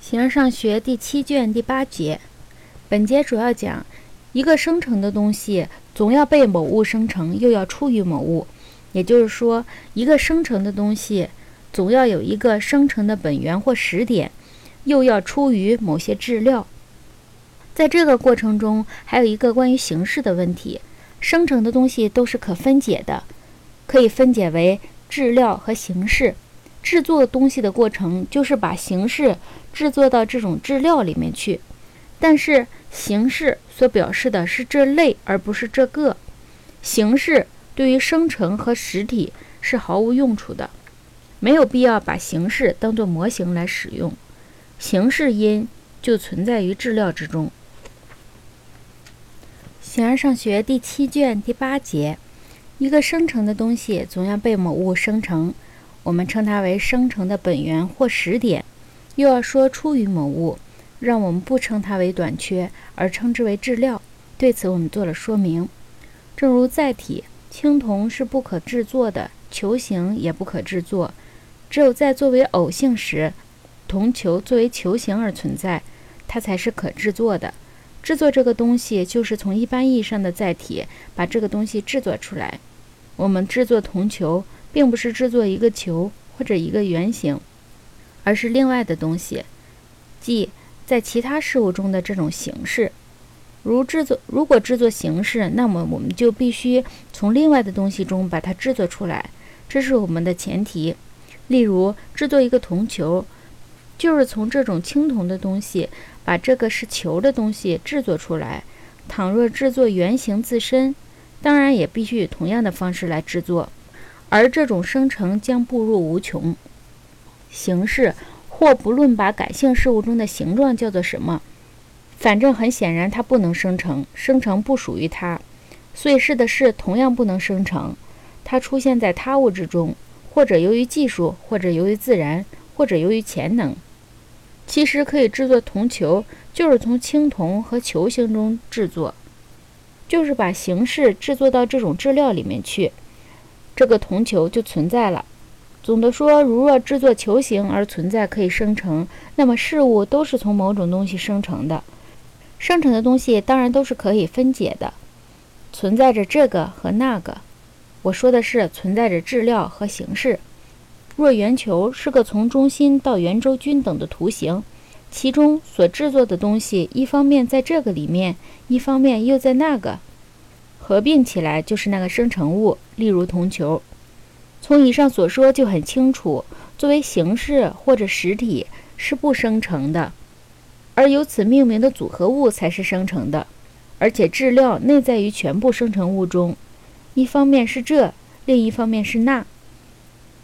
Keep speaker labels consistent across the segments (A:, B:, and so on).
A: 形而上学第七卷第八节，本节主要讲一个生成的东西总要被某物生成，又要出于某物。也就是说，一个生成的东西总要有一个生成的本源或始点，又要出于某些质料。在这个过程中，还有一个关于形式的问题：生成的东西都是可分解的，可以分解为质料和形式。制作东西的过程就是把形式制作到这种质料里面去，但是形式所表示的是这类，而不是这个。形式对于生成和实体是毫无用处的，没有必要把形式当作模型来使用。形式因就存在于质料之中。形而上学第七卷第八节，一个生成的东西总要被某物生成。我们称它为生成的本源或始点，又要说出于某物，让我们不称它为短缺，而称之为质料。对此，我们做了说明。正如载体，青铜是不可制作的，球形也不可制作。只有在作为偶性时，铜球作为球形而存在，它才是可制作的。制作这个东西，就是从一般意义上的载体把这个东西制作出来。我们制作铜球。并不是制作一个球或者一个圆形，而是另外的东西，即在其他事物中的这种形式。如制作，如果制作形式，那么我们就必须从另外的东西中把它制作出来，这是我们的前提。例如，制作一个铜球，就是从这种青铜的东西把这个是球的东西制作出来。倘若制作圆形自身，当然也必须以同样的方式来制作。而这种生成将步入无穷。形式，或不论把感性事物中的形状叫做什么，反正很显然它不能生成，生成不属于它。所以是的事同样不能生成，它出现在他物之中，或者由于技术，或者由于自然，或者由于潜能。其实可以制作铜球，就是从青铜和球形中制作，就是把形式制作到这种质料里面去。这个铜球就存在了。总的说，如若制作球形而存在可以生成，那么事物都是从某种东西生成的。生成的东西当然都是可以分解的，存在着这个和那个。我说的是存在着质料和形式。若圆球是个从中心到圆周均等的图形，其中所制作的东西一方面在这个里面，一方面又在那个。合并起来就是那个生成物，例如铜球。从以上所说就很清楚，作为形式或者实体是不生成的，而由此命名的组合物才是生成的。而且质料内在于全部生成物中，一方面是这，另一方面是那。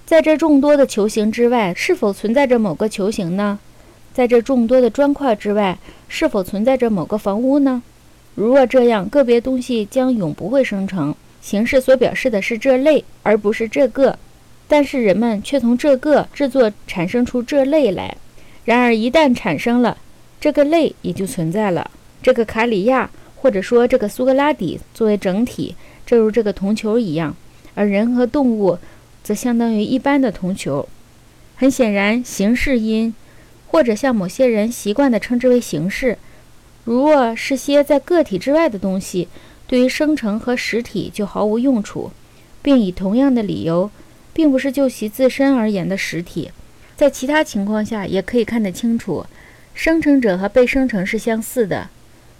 A: 在这众多的球形之外，是否存在着某个球形呢？在这众多的砖块之外，是否存在着某个房屋呢？如若这样，个别东西将永不会生成。形式所表示的是这类，而不是这个。但是人们却从这个制作产生出这类来。然而一旦产生了这个类，也就存在了这个卡里亚，或者说这个苏格拉底作为整体，正如这个铜球一样。而人和动物则相当于一般的铜球。很显然，形式因，或者像某些人习惯地称之为形式。如若是些在个体之外的东西，对于生成和实体就毫无用处，并以同样的理由，并不是就其自身而言的实体，在其他情况下也可以看得清楚，生成者和被生成是相似的，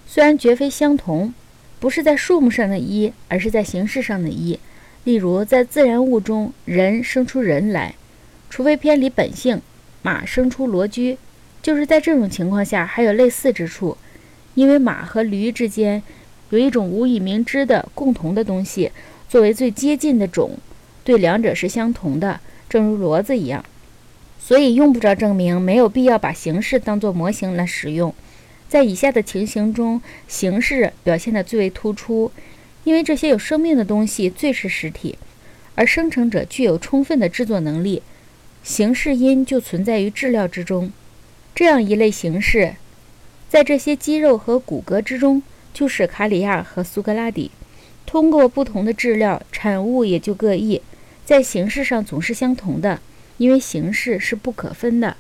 A: 虽然绝非相同，不是在数目上的一，而是在形式上的一。例如，在自然物中，人生出人来，除非偏离本性，马生出骡驹，就是在这种情况下还有类似之处。因为马和驴之间有一种无以明知的共同的东西，作为最接近的种，对两者是相同的，正如骡子一样，所以用不着证明，没有必要把形式当作模型来使用。在以下的情形中，形式表现得最为突出，因为这些有生命的东西最是实体，而生成者具有充分的制作能力，形式因就存在于质料之中。这样一类形式。在这些肌肉和骨骼之中，就是卡里亚和苏格拉底。通过不同的质料，产物也就各异，在形式上总是相同的，因为形式是不可分的。